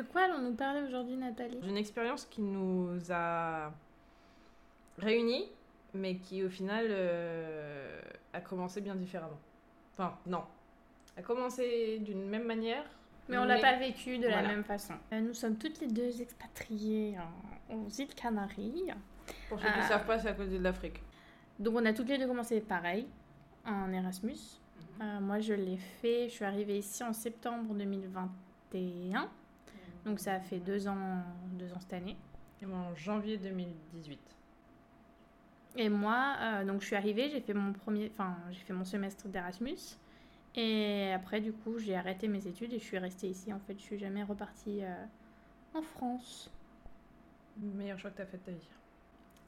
De quoi allons-nous parler aujourd'hui, Nathalie? D'une expérience qui nous a réunis, mais qui au final euh, a commencé bien différemment. Enfin, non. A commencé d'une même manière. Mais on l'a pas vécu de la même façon. Euh, nous sommes toutes les deux expatriées en- aux îles Canaries. Pour ceux qui ne Ah. savent pas, c'est à côté de l'Afrique. Donc on a toutes les deux commencé pareil, en Erasmus. Euh, moi je l'ai fait, je suis arrivée ici en septembre 2021. Donc ça a fait deux ans, deux ans cette année. Et moi, en janvier 2018. Et moi, euh, donc je suis arrivée, j'ai fait mon premier, enfin j'ai fait mon semestre d'Erasmus. Et après du coup j'ai arrêté mes études et je suis restée ici. En fait, je suis jamais repartie euh, en France. Meilleur choix que tu as fait de ta vie.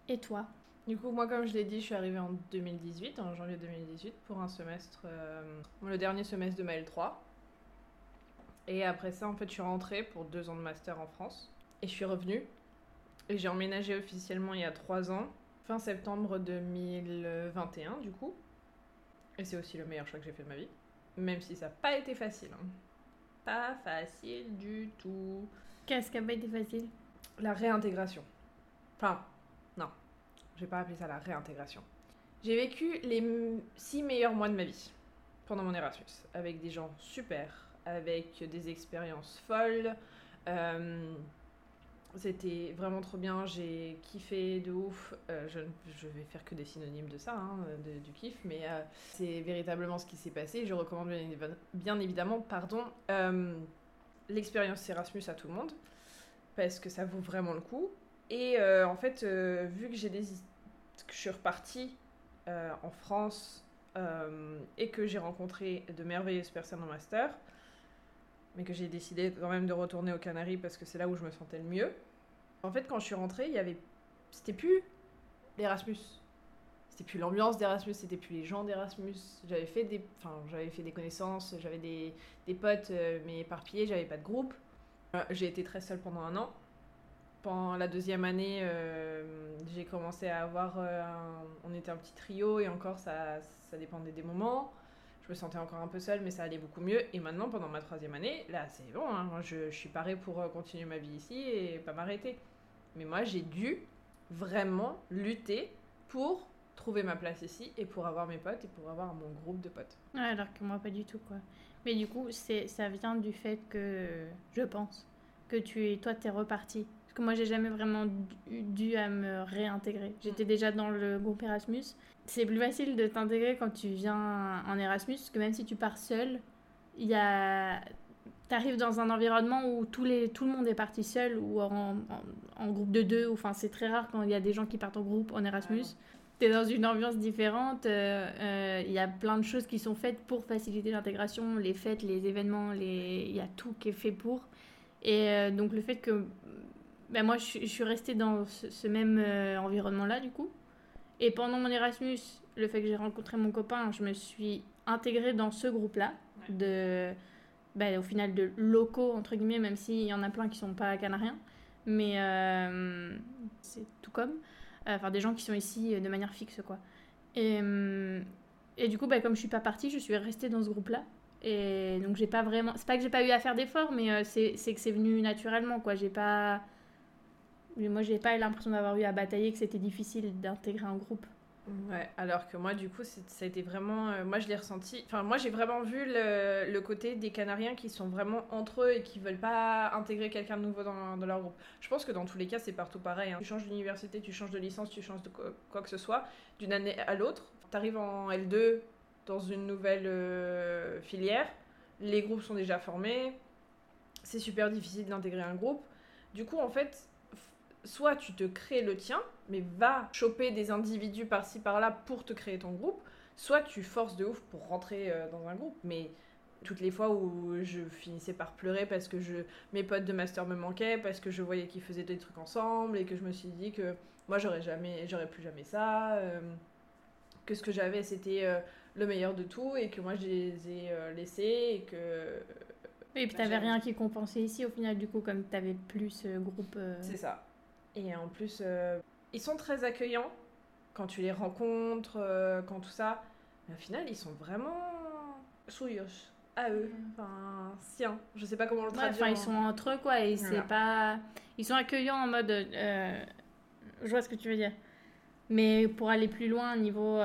Et toi? Du coup, moi, comme je l'ai dit, je suis arrivée en 2018, en janvier 2018, pour un semestre, euh, le dernier semestre de ma L3. Et après ça, en fait, je suis rentrée pour deux ans de master en France. Et je suis revenue. Et j'ai emménagé officiellement il y a trois ans, fin septembre 2021, du coup. Et c'est aussi le meilleur choix que j'ai fait de ma vie. Même si ça n'a pas été facile. hein. Pas facile du tout. Qu'est-ce qui a pas été facile? La réintégration. Enfin, non. Je vais pas appeler ça la réintégration. J'ai vécu les six meilleurs mois de ma vie pendant mon Erasmus. Avec des gens super, avec des expériences folles. Euh, C'était vraiment trop bien, j'ai kiffé de ouf. Euh, je, je vais faire que des synonymes de ça, hein, de- du kiff, mais euh, c'est véritablement ce qui s'est passé. Je recommande bien, évi- bien évidemment pardon, euh, l'expérience Erasmus à tout le monde, parce que ça vaut vraiment le coup. Et en fait, vu que des, que je suis repartie en France et que j'ai rencontré de merveilleuses personnes en master, mais que j'ai décidé quand même de retourner aux Canaries parce que c'est là où je me sentais le mieux. En fait, quand je suis rentrée, il y avait, c'était plus l'Erasmus. C'était plus l'ambiance d'Erasmus, c'était plus les gens d'Erasmus. J'avais fait des, enfin, j'avais fait des connaissances, j'avais des, des potes, euh, mais éparpillés, j'avais pas de groupe. Euh, j'ai été très seule pendant un an. Pendant la deuxième année, euh, j'ai commencé à avoir, on était un petit trio et encore ça, ça dépendait des moments. Je me sentais encore un peu seule, mais ça allait beaucoup mieux. Et maintenant, pendant ma troisième année, là, c'est bon. hein. Je, suis parée pour euh, continuer ma vie ici et pas m'arrêter. Mais moi, j'ai dû vraiment lutter pour trouver ma place ici et pour avoir mes potes et pour avoir mon groupe de potes. Alors que moi, pas du tout, quoi. Mais du coup, ça vient du fait que, je pense, que tu es, toi, t'es reparti. Parce que moi, j'ai jamais vraiment dû, à me réintégrer. J'étais déjà dans le groupe Erasmus. C'est plus facile de t'intégrer quand tu viens en Erasmus, parce que même si tu pars seul, il y a... T'arrives dans un environnement où tous les, tout le monde est parti seul ou en, en, en groupe de deux. Enfin, c'est très rare quand il y a des gens qui partent en groupe en Erasmus. T'es dans une ambiance différente. euh, euh, Il y a plein de choses qui sont faites pour faciliter l'intégration, les fêtes, les événements, les... il y a tout qui est fait pour. Et euh, donc le fait que ben moi je, suis- je suis restée dans ce, ce même euh, environnement-là du coup. Et pendant mon Erasmus, le fait que j'ai rencontré mon copain, je me suis intégrée dans ce groupe-là de ben, au final de locaux entre guillemets, même s'il y en a plein qui sont pas canariens, mais euh, c'est tout comme Euh, enfin des gens qui sont ici de manière fixe quoi. Et, et du coup, bah, comme je suis pas partie, je suis restée dans ce groupe-là. Et donc j'ai pas vraiment, c'est pas que j'ai pas eu à faire d'efforts, mais c'est que c'est venu naturellement quoi. J'ai pas, moi j'ai pas eu l'impression d'avoir eu à batailler, que c'était difficile d'intégrer un groupe. Ouais, alors que moi, du coup, ça a été vraiment. euh, moi, je l'ai ressenti. Enfin, moi, j'ai vraiment vu le, côté des Canariens qui sont vraiment entre eux et qui veulent pas intégrer quelqu'un de nouveau dans, leur groupe. Je pense que dans tous les cas, c'est partout pareil. hein. Tu changes d'université, tu changes de licence, tu changes de quoi, que ce soit, d'une année à l'autre. T'arrives en L2 dans une nouvelle euh, filière, les groupes sont déjà formés, c'est super difficile d'intégrer un groupe. Du coup, en fait, soit tu te crées le tien, mais va choper des individus par-ci par-là pour te créer ton groupe, soit tu forces de ouf pour rentrer euh, dans un groupe. Mais toutes les fois où je finissais par pleurer parce que je, mes potes de master me manquaient, parce que je voyais qu'ils faisaient des trucs ensemble et que je me suis dit que moi j'aurais jamais, j'aurais plus jamais ça, euh, que ce que j'avais c'était euh, le meilleur de tout et que moi je les ai euh, laissés et que Et puis Bah, t'avais rien qui compensait ici au final du coup, comme t'avais plus ce groupe. C'est ça. Et en plus, euh, ils sont très accueillants quand tu les rencontres, euh, quand tout ça. Mais au final, ils sont vraiment souillos. à eux, enfin sien. Je sais pas comment le Ouais, traduire. enfin, ils sont entre eux, quoi, et c'est pas... Ils sont accueillants en mode... euh, Je vois ce que tu veux dire. Mais pour aller plus loin au niveau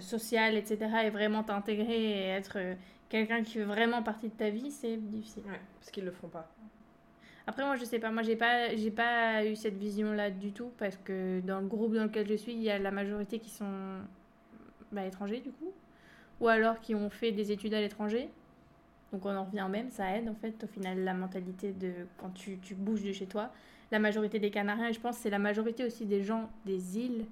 social, etc., et vraiment t'intégrer et être quelqu'un qui fait vraiment partie de ta vie, c'est difficile. Ouais, parce qu'ils le font pas. Après, moi, je sais pas. Moi, j'ai pas, j'ai pas eu cette vision-là du tout parce que dans le groupe dans lequel je suis, il y a la majorité qui sont bah, étrangers, du coup, ou alors qui ont fait des études à l'étranger. Donc, on en revient au même, ça aide en fait, au final, la mentalité de quand tu, tu bouges de chez toi. La majorité des Canariens, et je pense c'est la majorité aussi des gens des îles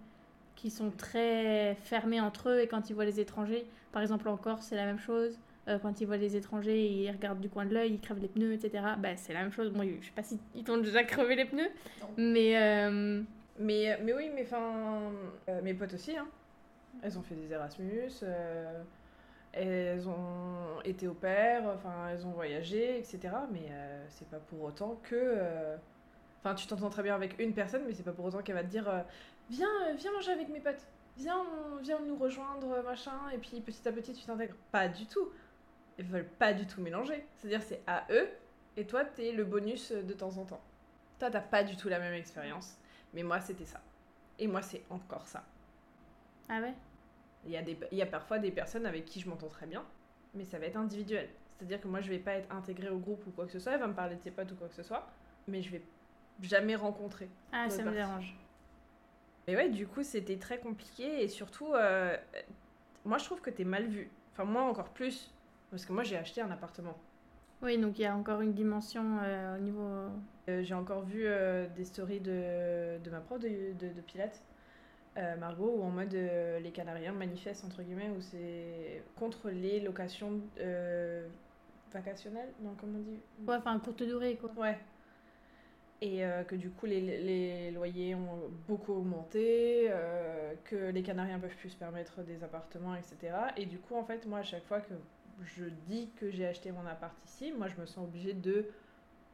qui sont très fermés entre eux et quand ils voient les étrangers, par exemple en Corse, c'est la même chose. Euh, quand ils voient les étrangers, ils regardent du coin de l'œil, ils crèvent les pneus, etc. Bah, c'est la même chose. Bon, je sais pas si ils t'ont déjà crevé les pneus, Non. mais euh, Mais, mais oui, mais enfin, euh, mes potes aussi, hein. Elles ont fait des Erasmus, euh, elles ont été au pair, enfin, elles ont voyagé, etc. Mais euh, c'est pas pour autant que. euh, Enfin, tu t'entends très bien avec une personne, mais c'est pas pour autant qu'elle va te dire euh, Viens, euh, viens manger avec mes potes, viens, on- viens nous rejoindre, euh, machin, et puis petit à petit tu t'intègres. Pas du tout. Ils veulent pas du tout mélanger. C'est-à-dire, c'est à eux, et toi, t'es le bonus de temps en temps. Toi, t'as pas du tout la même expérience. Mais moi, c'était ça. Et moi, c'est encore ça. ah ouais? Il y, a des, il y a parfois des personnes avec qui je m'entends très bien, mais ça va être individuel. C'est-à-dire que moi, je vais pas être intégrée au groupe ou quoi que ce soit. Elle va me parler de ses potes ou quoi que ce soit, mais je vais jamais rencontrer. Ah, ça me dérange. Mais ouais, du coup, c'était très compliqué et surtout, euh, moi, je trouve que t'es mal vu. Enfin, moi, encore plus, parce que moi, j'ai acheté un appartement. Oui, donc il y a encore une dimension euh, au niveau. Euh, j'ai encore vu euh, des stories de, de ma prof de, de, de Pilates, euh, Margot, où en mode euh, les Canariens manifestent, entre guillemets, où c'est contre les locations euh, vacationnelles Non, comment on dit Ouais, enfin, courte durée, quoi. Ouais. Et euh, que du coup, les, les loyers ont beaucoup augmenté, euh, que les Canariens peuvent plus se permettre des appartements, etc. Et du coup, en fait, moi, à chaque fois que je dis que j'ai acheté mon appart ici, moi, je me sens obligée de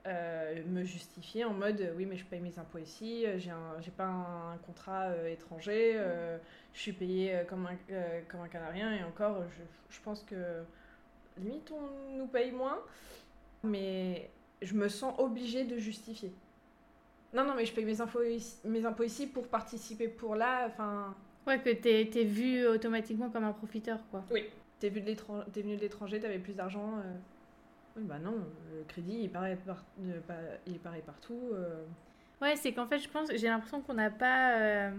euh, me justifier en mode oui, mais je paye mes impôts ici, j'ai pas un, contrat euh, étranger, euh, je suis payée comme un, comme un Canarien, et encore, je, je pense que limite, on nous paye moins, mais je me sens obligée de justifier. Non, non, mais je paye mes, infos ici- mes impôts ici pour participer pour là. Enfin, Ouais, que t'es vu automatiquement comme un profiteur, quoi. l'étran- t'es venu de l'étranger, t'avais plus d'argent. euh. Oui, bah non, le crédit, il paraît, par- il pareil partout. euh. Ouais, c'est qu'en fait, je pense, j'ai l'impression qu'on n'a pas. euh,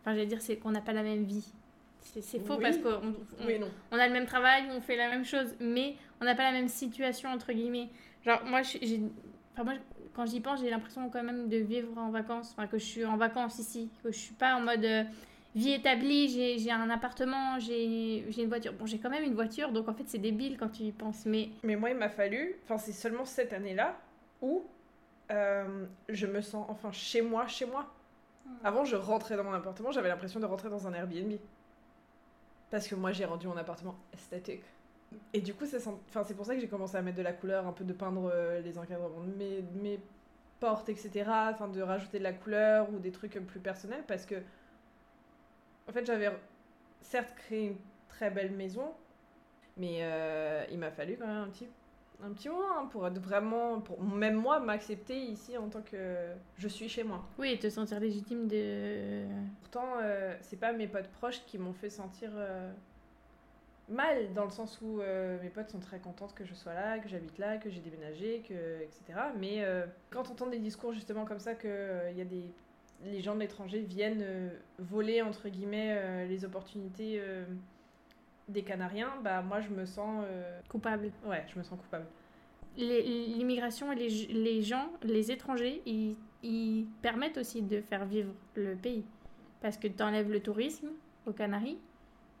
Enfin, j'allais dire, c'est qu'on n'a pas la même vie. C'est faux Oui. parce qu'on on- Oui, non. on a le même travail, on fait la même chose, mais on n'a pas la même situation, entre guillemets. Genre, moi, je- j'ai. Enfin, moi, quand j'y pense, j'ai l'impression quand même de vivre en vacances. Enfin, que je suis en vacances ici. Que je suis pas en mode euh, vie établie, j'ai un appartement, j'ai une voiture. Bon, j'ai quand même une voiture, donc en fait, c'est débile quand tu y penses. Mais Mais moi, il m'a fallu, enfin, c'est seulement cette année-là où euh, je me sens enfin chez moi, chez moi. Avant, je rentrais dans mon appartement, j'avais l'impression de rentrer dans un Airbnb. Parce que moi, j'ai rendu mon appartement esthétique. Et du coup, c'est pour ça que j'ai commencé à mettre de la couleur, un peu de peindre euh, les encadrements de mes, mes portes, etc. Enfin, de rajouter de la couleur ou des trucs plus personnels. Parce que, en fait, j'avais certes créé une très belle maison, mais euh, il m'a fallu quand même un petit, un petit moment hein, pour être vraiment, pour même moi, m'accepter ici en tant que je suis chez moi. oui, te sentir légitime de. Pourtant, euh, c'est pas mes potes proches qui m'ont fait sentir euh, mal, dans le sens où euh, mes potes sont très contentes que je sois là, que j'habite là, que j'ai déménagé, que, etc. Mais quand on entend des discours justement comme ça, euh, il y a des les gens de l'étranger viennent euh, voler entre guillemets euh, les opportunités euh, des Canariens, bah moi je me sens Coupable. ouais, je me sens coupable. L'immigration et les, les gens, les étrangers, ils, ils permettent aussi de faire vivre le pays. Parce que tu enlèves le tourisme aux Canaries.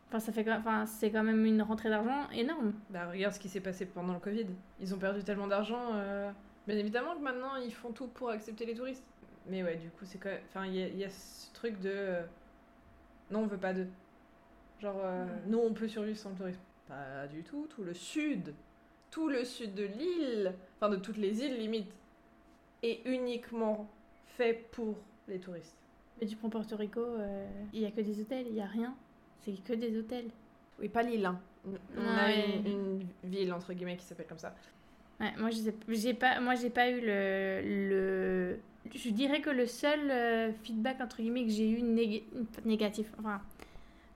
Enfin, ça fait, enfin, c'est quand même une rentrée d'argent énorme. Bah, regarde ce qui s'est passé pendant le Covid. Ils ont perdu tellement d'argent. euh, Bien évidemment que maintenant, ils font tout pour accepter les touristes. Mais ouais, du coup, c'est quand. Enfin, il y, a- il y a ce truc de... euh, Non, on veut pas d'eux. Genre, euh, nous, on peut survivre sans le tourisme. Pas du tout. Tout le sud, tout le sud de l'île, enfin de toutes les îles limite, est uniquement fait pour les touristes. Mais tu prends Porto Rico, euh, il y a que des hôtels, il y a rien. C'est que des hôtels. Oui, pas l'île, hein. On a une, une ville, entre guillemets, qui s'appelle comme ça. Ouais, moi, j'ai pas, moi, j'ai pas eu le, le. Je dirais que le seul euh, feedback, entre guillemets, que j'ai eu négatif, enfin,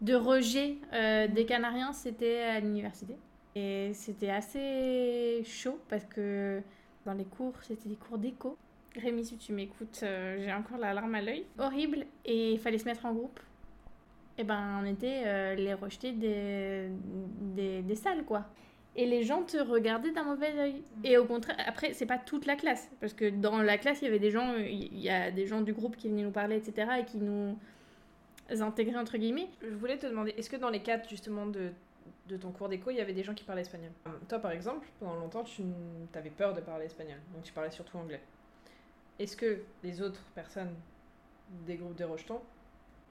de rejet euh, des Canariens, c'était à l'université. Et c'était assez chaud parce que dans les cours, c'était des cours d'éco. Rémi, si tu m'écoutes, euh, j'ai encore la larme à l'œil. Horrible. Et il fallait se mettre en groupe. Et ben, on était les rejetés des, des, des salles, quoi et les gens te regardaient d'un mauvais oeil. Mm. Et au contraire, après, c'est pas toute la classe, parce que dans la classe, il y avait des gens, il y a des gens du groupe qui venaient nous parler, etc., et qui nous intégraient, entre guillemets. Je voulais te demander, est-ce que dans les cadres, justement, de, de ton cours d'éco, il y avait des gens qui parlaient espagnol? Toi, par exemple, pendant longtemps, tu avais peur de parler espagnol, donc tu parlais surtout anglais. Est-ce que les autres personnes des groupes de rejetons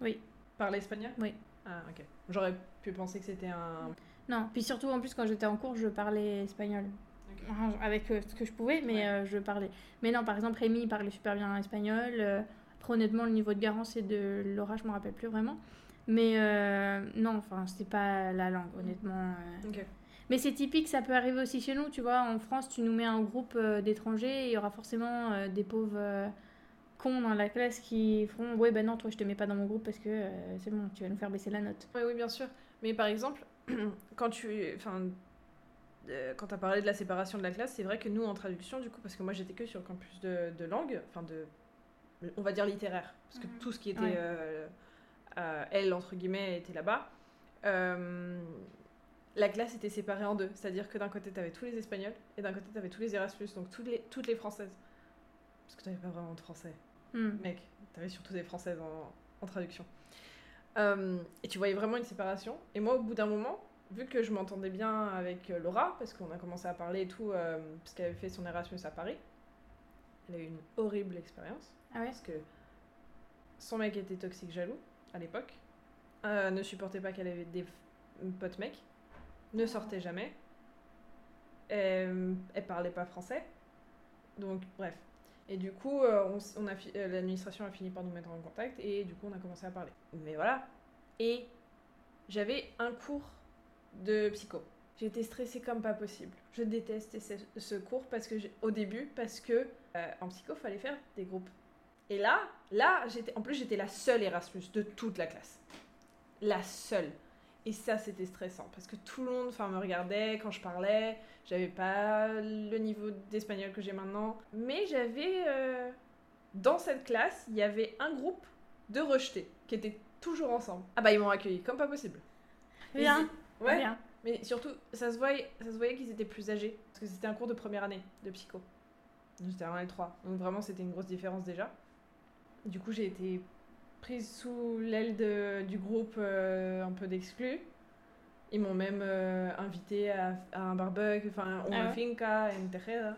oui. parlaient espagnol? Oui. Ah, ok. J'aurais pu penser que c'était un non, puis surtout en plus quand j'étais en cours, je parlais espagnol. Avec euh, ce que je pouvais, mais euh, je parlais. Mais non, par exemple, Rémi parlait super bien espagnol. Euh, après, honnêtement, le niveau de Garance et de Laura, je me rappelle plus vraiment. Mais non, enfin, c'était pas la langue, honnêtement. Mais c'est typique, ça peut arriver aussi chez nous, tu vois. En France, tu nous mets un groupe d'étrangers, il y aura forcément des pauvres cons dans la classe qui feront Ouais, ben non, toi, je te mets pas dans mon groupe parce que c'est bon, tu vas nous faire baisser la note. Oui, oui, bien sûr. Mais par exemple, quand tu. Enfin. Euh, quand tu as parlé de la séparation de la classe, c'est vrai que nous, en traduction, du coup, parce que moi j'étais que sur le campus de, de langue, enfin de. On va dire littéraire, parce que mhm. tout ce qui était. Euh, euh, elle, entre guillemets, était là-bas. la classe était séparée en deux. C'est-à-dire que d'un côté, tu avais tous les Espagnols et d'un côté, tu avais tous les Erasmus, donc toutes les, toutes les Françaises. Parce que tu pas vraiment de Français. Hmm. Mec, tu avais surtout des Françaises en, en traduction. Euh, et tu voyais vraiment une séparation. Et moi, au bout d'un moment, vu que je m'entendais bien avec euh, Laura, parce qu'on a commencé à parler et tout, euh, parce qu'elle avait fait son Erasmus à Paris, elle a eu une horrible expérience. Ah ouais? Parce que son mec était toxique jaloux à l'époque, ne supportait pas qu'elle avait des potes mecs, ne sortait jamais, elle, elle parlait pas français. Donc, bref, et du coup, euh, on, a euh, l'administration a fini par nous mettre en contact et du coup, on a commencé à parler. Mais voilà. Et j'avais un cours de psycho. J'étais stressée comme pas possible. Je détestais ce, cours parce que au début parce que euh, en psycho, fallait faire des groupes. Et là, là, j'étais en plus j'étais la seule Erasmus de toute la classe. La seule. Et ça, c'était stressant parce que tout le monde me regardait quand je parlais. J'avais pas le niveau d'espagnol que j'ai maintenant. Mais j'avais. Euh, dans cette classe, il y avait un groupe de rejetés qui étaient toujours ensemble. Ah bah, ils m'ont accueilli comme pas possible. Bien. Ouais. Bien. Mais surtout, ça se voyait, ça se voyait qu'ils étaient plus âgés. Parce que c'était un cours de première année de psycho. J'étais en L3. Donc vraiment, c'était une grosse différence déjà. Du coup, j'ai été prise sous l'aile du groupe un peu d'exclus. Ils m'ont même invité à, un barbecue, enfin, une finca, une terrera.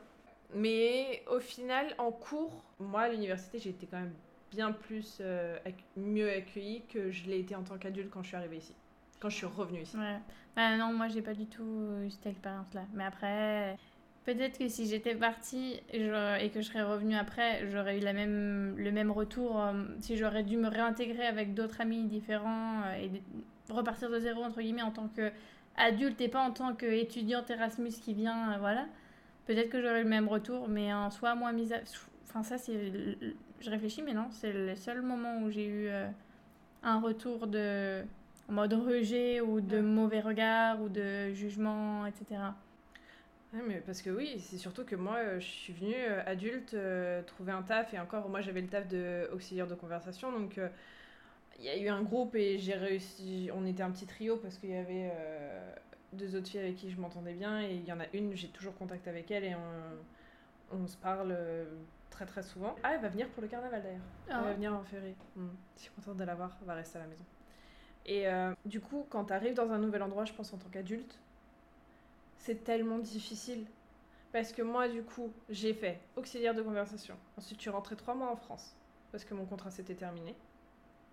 Mais au final, en cours, moi à l'université, j'ai été quand même bien plus mieux accueillie que je l'ai été en tant qu'adulte quand je suis arrivée ici, quand je suis revenue ici. Ouais. Bah non, moi j'ai pas du tout eu cette expérience-là. Mais après, Peut-être que si j'étais partie et que je serais revenue après, j'aurais eu la même, le même retour. Euh, si j'aurais dû me réintégrer avec d'autres amis différents euh, et repartir de zéro, entre guillemets, en tant qu'adulte et pas en tant qu'étudiante Erasmus qui vient, euh, voilà. Peut-être que j'aurais eu le même retour, mais en soi, moi, mise à... Enfin, ça, c'est... Je réfléchis, mais non, c'est le seul moment où j'ai eu un retour de... en mode rejet ou de mauvais regard ou de jugement, etc mais parce que oui, c'est surtout que moi, euh, je suis venue euh, adulte euh, trouver un taf et encore, moi j'avais le taf de auxiliaire de conversation, donc il y a eu un groupe et j'ai réussi. On était un petit trio parce qu'il y avait deux autres filles avec qui je m'entendais bien et il y en a une, j'ai toujours contact avec elle et on, on se parle très très souvent. Ah, elle va venir pour le carnaval d'ailleurs. Elle va ah. venir en février. Hmm. Je suis contente de la voir, elle va rester à la maison. Et du coup, quand tu arrives dans un nouvel endroit, je pense en tant qu'adulte, c'est tellement difficile. Parce que moi, du coup, j'ai fait auxiliaire de conversation. Ensuite, je suis rentrée trois mois en France parce que mon contrat s'était terminé.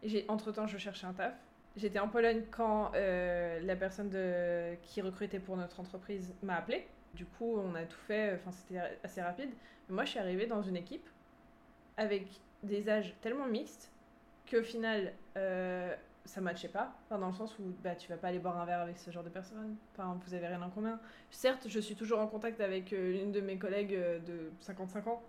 Et entre-temps, je cherchais un taf. J'étais en Pologne quand euh, la personne de, qui recrutait pour notre entreprise m'a appelé. Du coup, on a tout fait, enfin, c'était assez rapide. Mais moi, je suis arrivée dans une équipe avec des âges tellement mixtes qu'au final, euh, ça matchait pas. Enfin, dans le sens où bah, tu vas pas aller boire un verre avec ce genre de personne. Enfin, vous avez rien en commun. Certes, je suis toujours en contact avec euh, une de mes collègues euh, de 55 ans.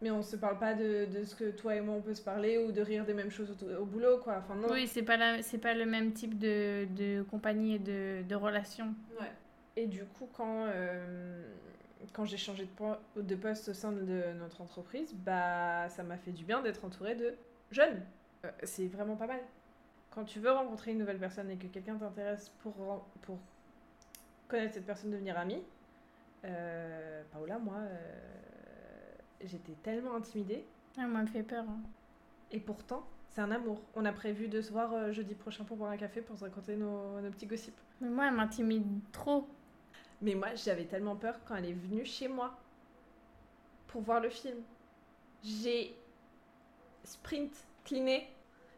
Mais on se parle pas de, de, ce que toi et moi on peut se parler ou de rire des mêmes choses au, au boulot, quoi. Enfin, non. Oui, c'est pas, la, c'est pas le même type de, de compagnie et de, de relation. Ouais. Et du coup, quand, euh, quand j'ai changé de, de poste au sein de notre entreprise, bah, ça m'a fait du bien d'être entourée de jeunes. Euh, c'est vraiment pas mal. Quand tu veux rencontrer une nouvelle personne et que quelqu'un t'intéresse pour, pour connaître cette personne, devenir amie, euh, Paola, moi, euh, j'étais tellement intimidée. Ah, moi, me fait peur. hein. Et pourtant, c'est un amour. On a prévu de se voir euh, jeudi prochain pour boire un café pour se raconter nos, nos petits gossips. Mais moi, elle m'intimide trop. Mais moi, j'avais tellement peur quand elle est venue chez moi pour voir le film. J'ai sprint, cliné,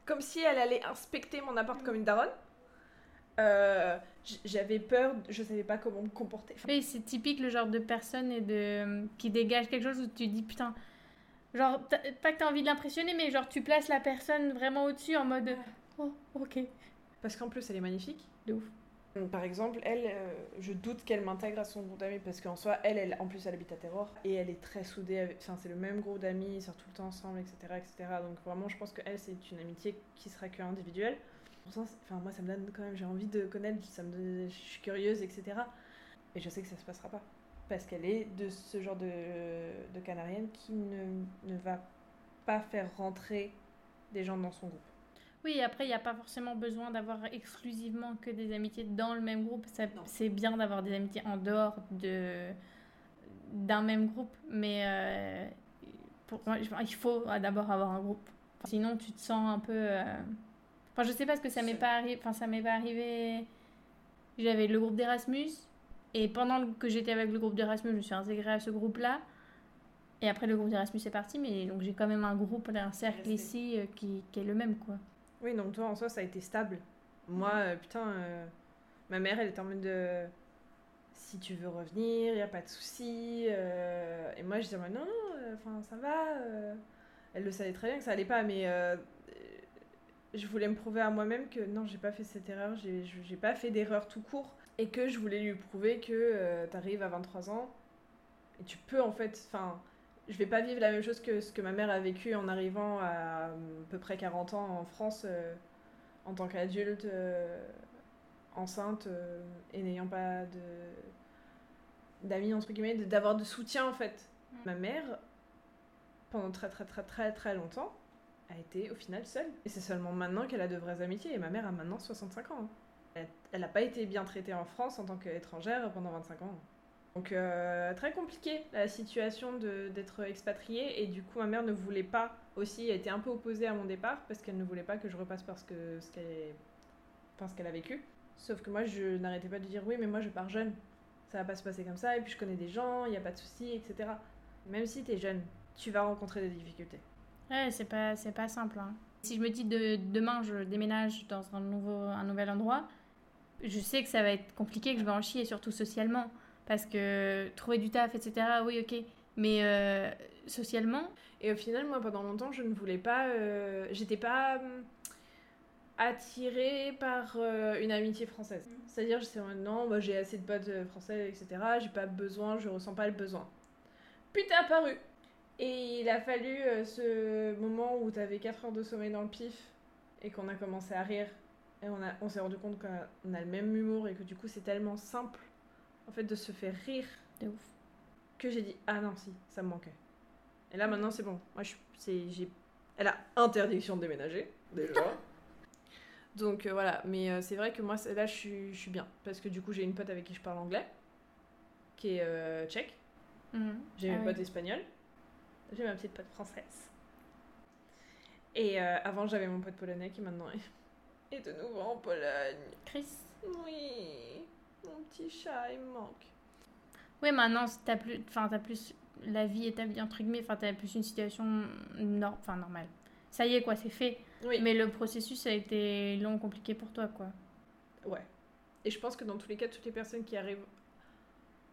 comme si elle allait inspecter mon appart comme une daronne. Euh, j'avais peur, je savais pas comment me comporter. Enfin, Oui, c'est typique le genre de personne et de qui dégage quelque chose où tu dis putain. Genre, pas que t'as envie de l'impressionner, mais genre tu places la personne vraiment au-dessus en mode oh, ok. parce qu'en plus, elle est magnifique. De ouf. Par exemple, elle, euh, je doute qu'elle m'intègre à son groupe d'amis parce qu'en soi, elle, elle, en plus, elle habite à Terror et elle est très soudée. Enfin, c'est le même groupe d'amis, ils sortent tout le temps ensemble, etc., etc. Donc vraiment, je pense que elle, c'est une amitié qui sera que individuelle. Enfin, moi, ça me donne quand même, j'ai envie de connaître, ça me je suis curieuse, etc. Et je sais que ça se passera pas parce qu'elle est de ce genre de, de canarienne qui ne, ne va pas faire rentrer des gens dans son groupe. Oui, après, il n'y a pas forcément besoin d'avoir exclusivement que des amitiés dans le même groupe. C'est bien d'avoir des amitiés en dehors de d'un même groupe, mais euh, pour il faut d'abord avoir un groupe. Sinon, tu te sens un peu. euh, Enfin, je sais pas ce que ça m'est pas arrivé. Enfin, ça m'est pas arrivé. J'avais le groupe d'Erasmus, et pendant que j'étais avec le groupe d'Erasmus, je me suis intégrée à ce groupe-là. Et après, le groupe d'Erasmus est parti, mais donc j'ai quand même un groupe, un cercle ici euh, qui, qui est le même, quoi. Oui, donc toi, en soi, ça a été stable. Moi, euh, putain, euh, ma mère, elle était en mode de... Si tu veux revenir, il n'y a pas de souci. euh, Et moi, je disais, non, non, euh, enfin, ça va. euh. Elle le savait très bien que ça allait pas, mais euh, je voulais me prouver à moi-même que non, j'ai pas fait cette erreur, j'ai j'ai pas fait d'erreur tout court. Et que je voulais lui prouver que tu arrives à 23 ans et tu peux, en fait, enfin je vais pas vivre la même chose que ce que ma mère a vécu en arrivant à à peu près 40 ans en France euh, en tant qu'adulte euh, enceinte euh, et n'ayant pas de d'amis entre guillemets d'avoir de soutien en fait. Mm. ma mère pendant très très très très très longtemps a été au final seule. Et c'est seulement maintenant qu'elle a de vraies amitiés. Et ma mère a maintenant 65 ans. Elle elle n'a pas été bien traitée en France en tant qu'étrangère pendant 25 ans donc euh, très compliqué la situation d'être expatriée et du coup ma mère ne voulait pas aussi, elle était un peu opposée à mon départ parce qu'elle ne voulait pas que je repasse par ce que ce qu'elle a vécu. Sauf que moi je n'arrêtais pas de dire oui mais moi je pars jeune, ça va pas se passer comme ça et puis je connais des gens, il n'y a pas de souci, etc. Même si t'es jeune, tu vas rencontrer des difficultés. Ouais, c'est pas, pas simple. hein. Si je me dis de, demain je déménage dans un, nouveau, un nouvel endroit, je sais que ça va être compliqué, que je vais en chier, surtout socialement. Parce que trouver du taf, etc., oui, ok. Mais euh, socialement, Et au final, moi, pendant longtemps, je ne voulais pas. euh, J'étais pas hum, attirée par euh, une amitié française. C'est-à-dire, je sais non, moi j'ai assez de potes euh, français, etc. J'ai pas besoin, je ressens pas le besoin. Puis t'es apparu. Et il a fallu euh, ce moment où t'avais 4 heures de sommeil dans le pif et qu'on a commencé à rire. Et on, a- on s'est rendu compte qu'on a, on a le même humour et que du coup, c'est tellement simple en fait de se faire rire de ouf. que j'ai dit ah non si ça me manquait. Et là maintenant c'est bon. Moi je c'est j'ai elle a interdiction de déménager déjà. Donc euh, voilà. Mais euh, c'est vrai que moi là je suis je suis bien. Parce que du coup j'ai une pote avec qui je parle anglais qui est euh, tchèque. Mhm. j'ai Ah une oui. pote espagnole j'ai ma petite pote française. Et avant j'avais mon pote polonais qui maintenant est, est de nouveau en Pologne. Chris. Oui mon petit chat il me manque Oui, maintenant, t'as plus, enfin, t'as plus la vie établie, entre guillemets, enfin, t'as plus une situation nor- enfin, normale. Ça y est, quoi, c'est fait. oui Mais le processus a été long, compliqué pour toi, quoi. Ouais. Et je pense que dans tous les cas, toutes les personnes qui arrivent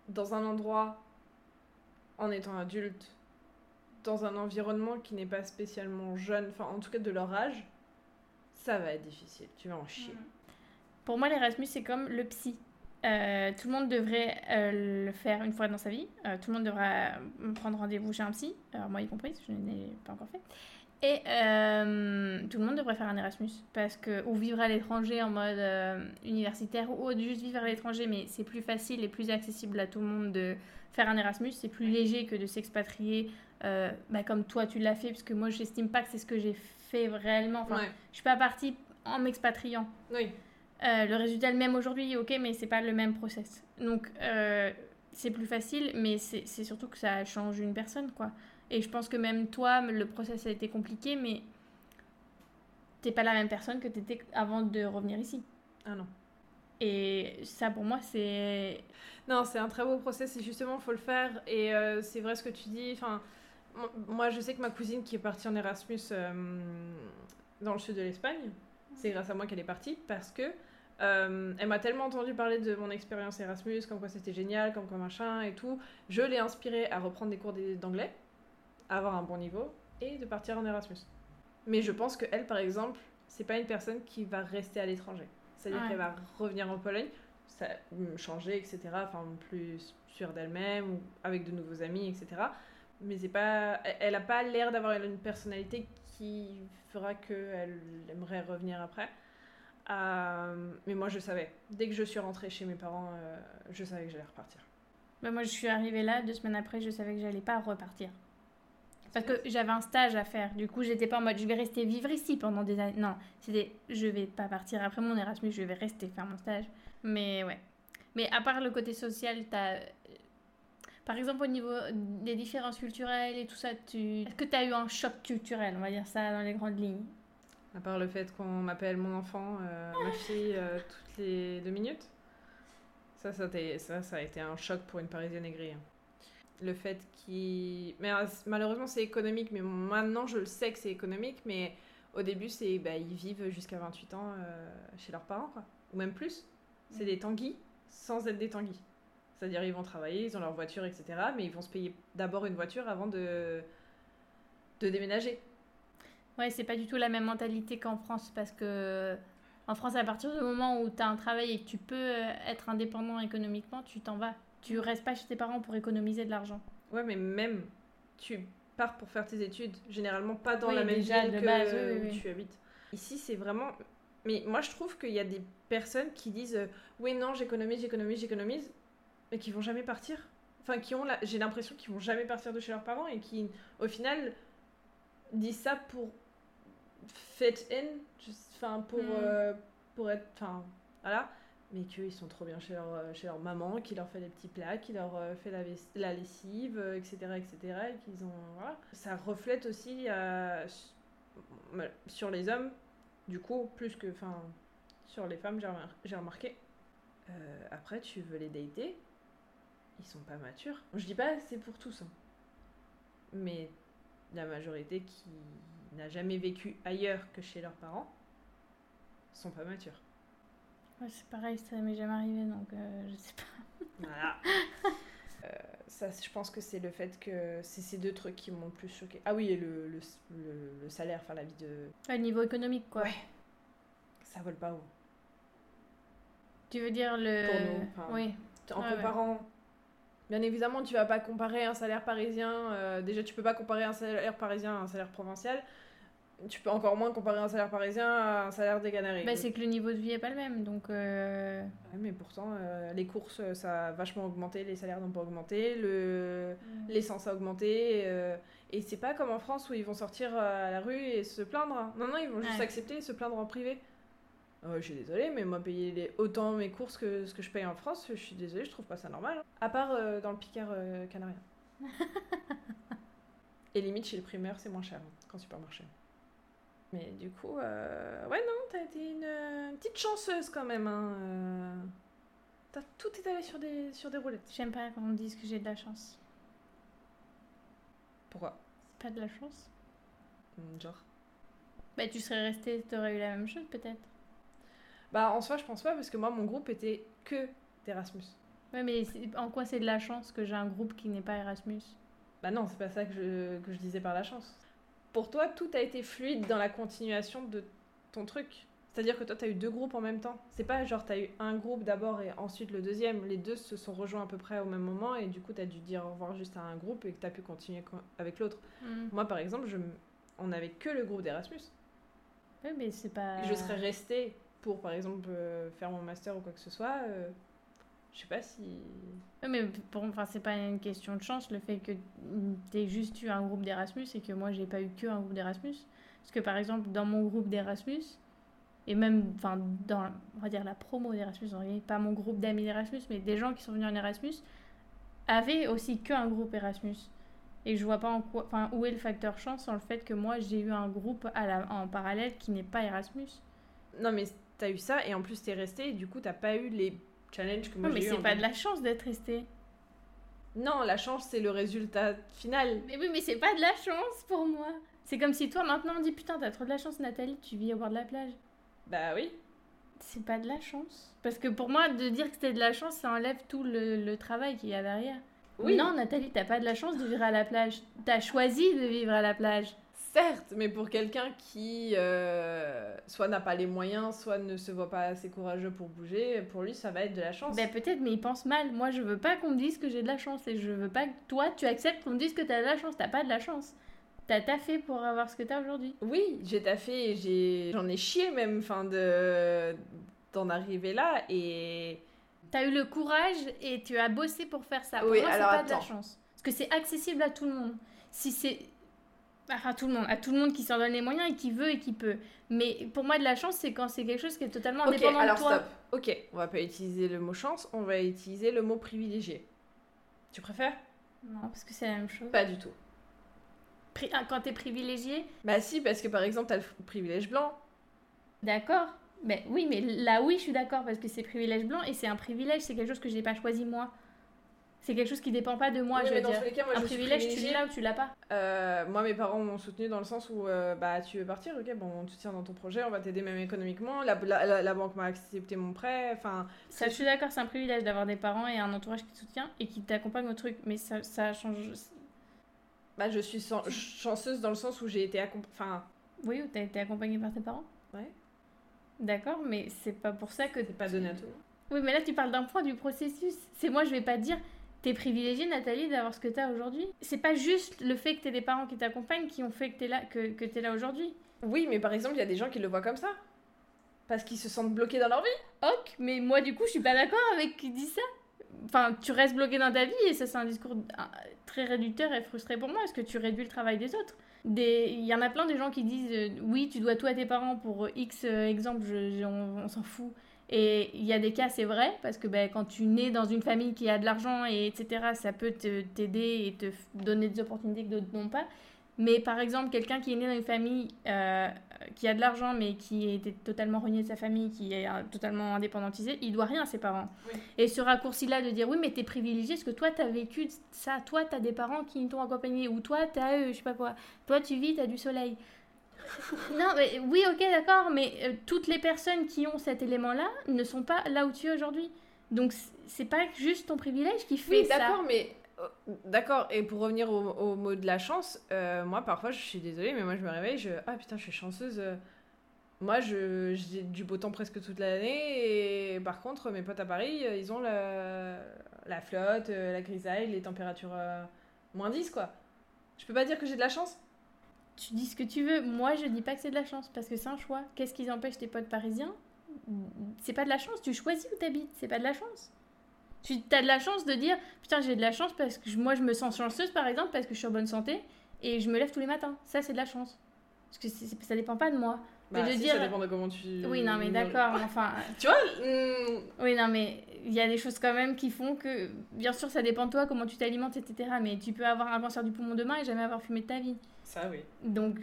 dans un endroit en étant adulte, dans un environnement qui n'est pas spécialement jeune, enfin en tout cas de leur âge, Ça va être difficile, tu vas en chier. Pour moi, l'Erasmus, c'est comme le psy. Euh, tout le monde devrait euh, le faire une fois dans sa vie. Euh, tout le monde devrait prendre rendez-vous chez un psy, alors moi y compris, je ne l'ai pas encore fait. Et tout le monde devrait faire un Erasmus, parce que, ou vivre à l'étranger en mode universitaire, ou juste vivre à l'étranger, mais c'est plus facile et plus accessible à tout le monde de faire un Erasmus. C'est plus léger que de s'expatrier, bah, comme toi tu l'as fait, parce que moi je n'estime pas que c'est ce que j'ai fait réellement. Enfin, Je suis pas partie en m'expatriant. Oui. Euh, le résultat est le même aujourd'hui, ok, mais c'est pas le même process. Donc, euh, c'est plus facile, mais c'est surtout que ça change une personne, quoi. Et je pense que même toi, le process a été compliqué, mais t'es pas la même personne que t'étais avant de revenir ici. Ah non. Et ça, pour moi, c'est. Non, c'est un très beau process et justement, il faut le faire. Et euh, c'est vrai ce que tu dis. Enfin, moi, je sais que ma cousine qui est partie en Erasmus dans le sud de l'Espagne, c'est grâce à moi qu'elle est partie parce que euh, elle m'a tellement entendu parler de mon expérience Erasmus, comme quoi c'était génial, comme quoi machin et tout. Je l'ai inspirée à reprendre des cours d'anglais, à avoir un bon niveau et de partir en Erasmus. Mais je pense que elle, par exemple, c'est pas une personne qui va rester à l'étranger. C'est-à-dire qu'elle va revenir en Pologne, ça, changer, etc. Enfin, plus sûre d'elle-même, ou avec de nouveaux amis, etc. Mais c'est pas, elle a pas l'air d'avoir une personnalité qui fera qu'elle aimerait revenir après. Euh, mais moi, je savais. Dès que je suis rentrée chez mes parents, euh, je savais que j'allais repartir. Bah, moi, je suis arrivée là, deux semaines après, je savais que j'allais pas repartir. Parce que j'avais un stage à faire. Du coup, j'étais pas en mode je vais rester vivre ici pendant des années. Non, c'était je vais pas partir après mon Erasmus, je vais rester faire mon stage. Mais ouais. Mais à part le côté social, t'as. Par exemple, au niveau des différences culturelles et tout ça, tu... est-ce que tu as eu un choc culturel, on va dire ça dans les grandes lignes? À part le fait qu'on m'appelle mon enfant, euh, ma fille, euh, toutes les deux minutes. Ça ça, ça, ça a été un choc pour une Parisienne aigrie. Hein. Le fait qu'il... Mais euh, malheureusement, c'est économique. Mais maintenant, je le sais que c'est économique. Mais au début, c'est bah, ils vivent jusqu'à 28 ans chez leurs parents. Ou même plus. C'est des tanguis sans être des tanguis. C'est-à-dire, ils vont travailler, ils ont leur voiture, etc. Mais ils vont se payer d'abord une voiture avant de, de déménager. Ouais, c'est pas du tout la même mentalité qu'en France parce que en France, à partir du moment où tu as un travail et que tu peux euh, être indépendant économiquement, tu t'en vas. Tu restes pas chez tes parents pour économiser de l'argent. Ouais, mais même tu pars pour faire tes études, généralement pas dans la même ville que base, où tu habites. Ici, c'est vraiment. Mais moi, je trouve qu'il y a des personnes qui disent euh, Oui, non, j'économise, j'économise, j'économise, mais qui vont jamais partir. Enfin, qui ont. La... J'ai l'impression qu'ils vont jamais partir de chez leurs parents et qui, au final, disent ça pour fit in, enfin pour, mm. euh, pour être, enfin voilà, mais qu'ils sont trop bien chez leur, euh, chez leur maman, qui leur fait des petits plats, qui leur euh, fait la, la lessive, etc., etc., et qu'ils ont, voilà. Ça reflète aussi sur les hommes, du coup, plus que, enfin, sur les femmes, j'ai remarqué. après, tu veux les dater, ils sont pas matures. Je dis pas c'est pour tous, hein. mais la majorité qui n'a jamais vécu ailleurs que chez leurs parents sont pas matures. Ouais, c'est pareil, ça m'est jamais arrivé, donc euh, je sais pas. Voilà. Euh, ça, je pense que c'est le fait que c'est ces deux trucs qui m'ont le plus choqué. Ah oui, et le, le, le, salaire, enfin la vie de. Ouais, niveau économique, quoi. Ouais. Ça vole pas haut. Tu veux dire le. Pour nous. oui. En comparant Bien évidemment, tu vas pas comparer un salaire parisien. Euh, déjà, tu peux pas comparer un salaire parisien à un salaire provincial. Tu peux encore moins comparer un salaire parisien à un salaire des Canaries. Bah, c'est que le niveau de vie est pas le même, donc. Euh... mais pourtant, euh, les courses, ça a vachement augmenté, les salaires n'ont pas augmenté, le mm. l'essence a augmenté. Et c'est pas comme en France où ils vont sortir à la rue et se plaindre. Non, non, ils vont juste accepter et se plaindre en privé. Euh, je suis désolée, mais moi, payer les... autant mes courses que ce que je paye en France, je suis désolée, je trouve pas ça normal. À part euh, dans le Picard euh, canarien. Et limite, chez le primeur, c'est moins cher hein, qu'en supermarché. Mais du coup, ouais, non, t'as été une, petite chanceuse quand même. Hein, T'as tout étalé sur des, sur des roulettes. J'aime pas quand on dise que j'ai de la chance. Pourquoi? C'est pas de la chance. Hmm, genre Bah, tu serais resté, t'aurais eu la même chose peut-être. Bah, en soi, je pense pas, parce que moi, mon groupe était que d'Erasmus. Ouais, mais en quoi c'est de la chance que j'ai un groupe qui n'est pas Erasmus? Bah non, c'est pas ça que je, que je disais par la chance. Pour toi, tout a été fluide dans la continuation de ton truc. C'est-à-dire que toi, tu as eu deux groupes en même temps. C'est pas genre, tu as eu un groupe d'abord et ensuite le deuxième. Les deux se sont rejoints à peu près au même moment et du coup, tu as dû dire au revoir juste à un groupe et que tu as pu continuer co- avec l'autre. Mm. Moi, par exemple, je, on n'avait que le groupe d'Erasmus. Ouais, mais c'est pas. Je serais restée pour, par exemple, euh, faire mon master ou quoi que ce soit. euh, je sais pas si. Mais pour enfin, c'est pas une question de chance le fait que t'aies juste eu un groupe d'Erasmus et que moi j'ai pas eu que un groupe d'Erasmus. Parce que par exemple, dans mon groupe d'Erasmus, et même enfin, dans on va dire la promo d'Erasmus, pas mon groupe d'amis d'Erasmus, mais des gens qui sont venus en Erasmus, avaient aussi que un groupe Erasmus. Et je vois pas en quoi, enfin, où est le facteur chance dans le fait que moi j'ai eu un groupe à la, en parallèle qui n'est pas Erasmus. Non, mais t'as eu ça et en plus t'es resté et du coup t'as pas eu les challenges que moi Non, mais c'est pas de la chance d'être resté. Non, la chance c'est le résultat final. Mais oui, mais c'est pas de la chance pour moi. C'est comme si toi maintenant on dit putain, t'as trop de la chance, Nathalie, tu vis au bord de la plage. Bah oui. C'est pas de la chance. Parce que pour moi, de dire que c'était de la chance, ça enlève tout le, le travail qu'il y a derrière. Oui. Non, Nathalie, t'as pas de la chance de vivre à la plage. T'as choisi de vivre à la plage. Certes, mais pour quelqu'un qui euh, soit n'a pas les moyens, soit ne se voit pas assez courageux pour bouger, pour lui ça va être de la chance. Ben peut-être, mais il pense mal. Moi, je veux pas qu'on me dise que j'ai de la chance. Et je veux pas que toi, tu acceptes qu'on me dise que t'as de la chance. T'as pas de la chance. T'as taffé pour avoir ce que t'as aujourd'hui. Oui, j'ai taffé, et j'en ai chié même, enfin de d'en arriver là et T'as eu le courage et tu as bossé pour faire ça. Pour Oui, moi, c'est alors pas de la chance. Parce que c'est accessible à tout le monde. Si c'est. Enfin, tout le monde. À tout le monde qui s'en donne les moyens et qui veut et qui peut. Mais pour moi, de la chance, c'est quand c'est quelque chose qui est totalement Ok, indépendant alors de toi. stop. Ok, on va pas utiliser le mot chance, on va utiliser le mot privilégié. Tu préfères? Non, parce que c'est la même chose. Pas du tout. Pri- ah, Quand t'es privilégié, Bah si, parce que par exemple, t'as le privilège blanc. d'accord. Mais oui, mais là, oui, je suis d'accord parce que c'est privilège blanc et c'est un privilège. C'est quelque chose que j'ai pas choisi moi. C'est quelque chose qui dépend pas de moi, Oui, je veux dans dire. tous les cas, moi, un je suis privilège, tu l'as ou tu l'as pas. Euh, moi, mes parents m'ont soutenu dans le sens où, euh, bah, tu veux partir, ok, bon, on te soutient dans ton projet, on va t'aider même économiquement. La, la, la- la banque m'a accepté mon prêt, enfin, Ça, je suis d'accord, c'est un privilège d'avoir des parents et un entourage qui te soutient et qui t'accompagne au truc. Mais ça, ça change. bah, je suis chanceuse dans le sens où j'ai été accomp- Enfin, Oui, ou t'as été accompagné par tes parents? Ouais. D'accord, mais c'est pas pour ça que. c'est pas donné à tout. Oui, mais là, tu parles d'un point du processus. C'est moi, je vais pas dire. T'es privilégiée, Nathalie, d'avoir ce que t'as aujourd'hui. C'est pas juste le fait que t'aies des parents qui t'accompagnent qui ont fait que t'es là, que, que là aujourd'hui. Oui, mais par exemple, il y a des gens qui le voient comme ça. Parce qu'ils se sentent bloqués dans leur vie. Ok, mais moi, du coup, je suis pas d'accord avec qui dit ça. Enfin, tu restes bloqué dans ta vie et ça, c'est un discours euh, très réducteur et frustré pour moi. Est-ce que tu réduis le travail des autres? Des- Il y en a plein de gens qui disent euh, oui, tu dois tout à tes parents pour euh, X euh, exemple, je- je- on, on s'en fout. Et il y a des cas, c'est vrai, parce que ben, quand tu nais dans une famille qui a de l'argent, et etc., ça peut te- t'aider et te donner des opportunités que d'autres n'ont pas. Mais par exemple, quelqu'un qui est né dans une famille euh, qui a de l'argent, mais qui était totalement renié de sa famille, qui est euh, totalement indépendantisé, il doit rien à ses parents. Oui. Et ce raccourci-là de dire oui, mais t'es privilégié parce que toi, t'as vécu ça, toi, t'as des parents qui t'ont accompagné, ou toi, t'as eux, je sais pas quoi. Toi, tu vis, t'as du soleil. non, mais oui, ok, d'accord, mais euh, toutes les personnes qui ont cet élément-là ne sont pas là où tu es aujourd'hui. Donc, c'est pas juste ton privilège qui fait Oui, ça. d'accord, mais. euh, D'accord, et pour revenir au, au mot de la chance, euh, moi parfois je suis désolée, mais moi je me réveille, je. Ah putain, je suis chanceuse. euh, Moi je j'ai du beau temps presque toute l'année, et par contre mes potes à Paris, ils ont la, la flotte, la grisaille, les températures euh, moins 10 quoi. Je peux pas dire que j'ai de la chance Tu dis ce que tu veux. Moi, je dis pas que c'est de la chance parce que c'est un choix. Qu'est-ce qui empêche tes potes parisiens? C'est pas de la chance. Tu choisis où t'habites. C'est pas de la chance. Tu as de la chance de dire putain, j'ai de la chance parce que moi, je me sens chanceuse par exemple parce que je suis en bonne santé et je me lève tous les matins. Ça, c'est de la chance. Parce que c'est- c'est- ça dépend pas de moi. Bah, de si, dire- ça dépend de comment tu. Oui, non, mais d'accord. Enfin, Tu vois hmm, oui, non, mais il y a des choses quand même qui font que, bien sûr, ça dépend de toi, comment tu t'alimentes, etc. Mais tu peux avoir un cancer du poumon demain et jamais avoir fumé de ta vie. Ça oui. Donc,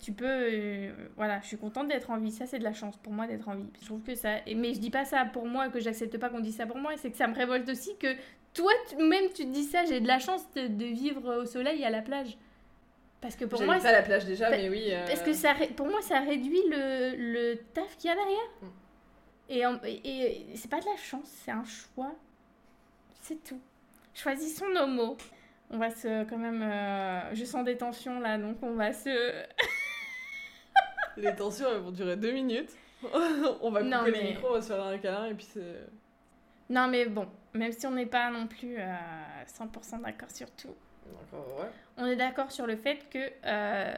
tu peux. euh, voilà, je suis contente d'être en vie. Ça, c'est de la chance pour moi d'être en vie. Je trouve que ça. Mais je dis pas ça pour moi, que j'accepte pas qu'on dise ça pour moi. C'est que ça me révolte aussi que toi, tu- même tu te dis ça, j'ai de la chance de, de vivre au soleil et à la plage. Parce que pour moi, pas la plage déjà, Pa- mais oui. euh, parce que ça, pour moi, ça réduit le, le taf qu'il y a derrière. Mm. Et, et, et c'est pas de la chance, c'est un choix. C'est tout. Choisissons nos mots. On va se, quand même, euh, je sens des tensions là, donc on va se. Les tensions, elles vont durer deux minutes. on va couper Non, les mais- micros, on va se faire un câlin et puis c'est. Non, mais bon, même si on n'est pas non plus à 100% d'accord sur tout, ouais. on est d'accord sur le fait que euh,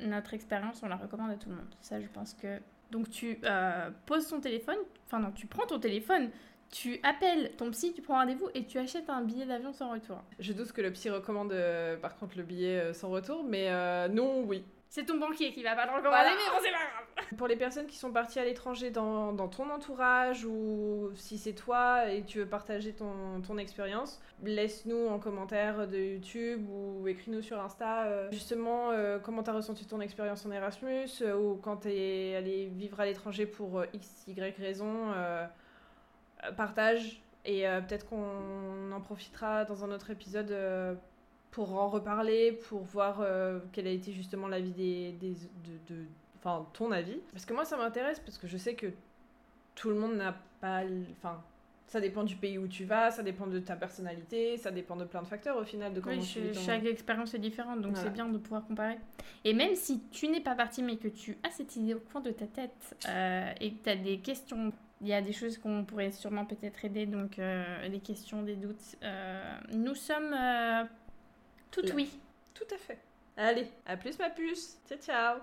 notre expérience, on la recommande à tout le monde. Ça, je pense que. Donc, tu euh, poses ton téléphone, enfin, non, tu prends ton téléphone, tu appelles ton psy, tu prends rendez-vous et tu achètes un billet d'avion sans retour. Je doute que le psy recommande euh, par contre le billet euh, sans retour, mais euh, non, oui. C'est ton banquier qui va pas le recommander, Voilà. mais bon, c'est pas grave. Pour les personnes qui sont parties à l'étranger dans, dans ton entourage ou si c'est toi et tu veux partager ton, ton expérience, laisse-nous en commentaire de YouTube ou écris-nous sur Insta euh, justement euh, comment t'as ressenti ton expérience en Erasmus euh, ou quand t'es allé vivre à l'étranger pour x, y raison. Euh, partage et euh, peut-être qu'on en profitera dans un autre épisode euh, pour en reparler, pour voir euh, quel a été justement l'avis des, de, enfin ton avis. Parce que moi ça m'intéresse parce que je sais que tout le monde n'a pas, enfin ça dépend du pays où tu vas, ça dépend de ta personnalité, ça dépend de plein de facteurs au final de comment Oui, tu ton- chaque expérience est différente, donc Voilà. c'est bien de pouvoir comparer. Et même si tu n'es pas parti, mais que tu as cette idée au fond de ta tête euh, et que tu as des questions, il y a des choses qu'on pourrait sûrement peut-être aider, donc euh, des questions, des doutes. euh, nous sommes euh, tout oui. Tout à fait. Allez, à plus ma puce. Ciao ciao.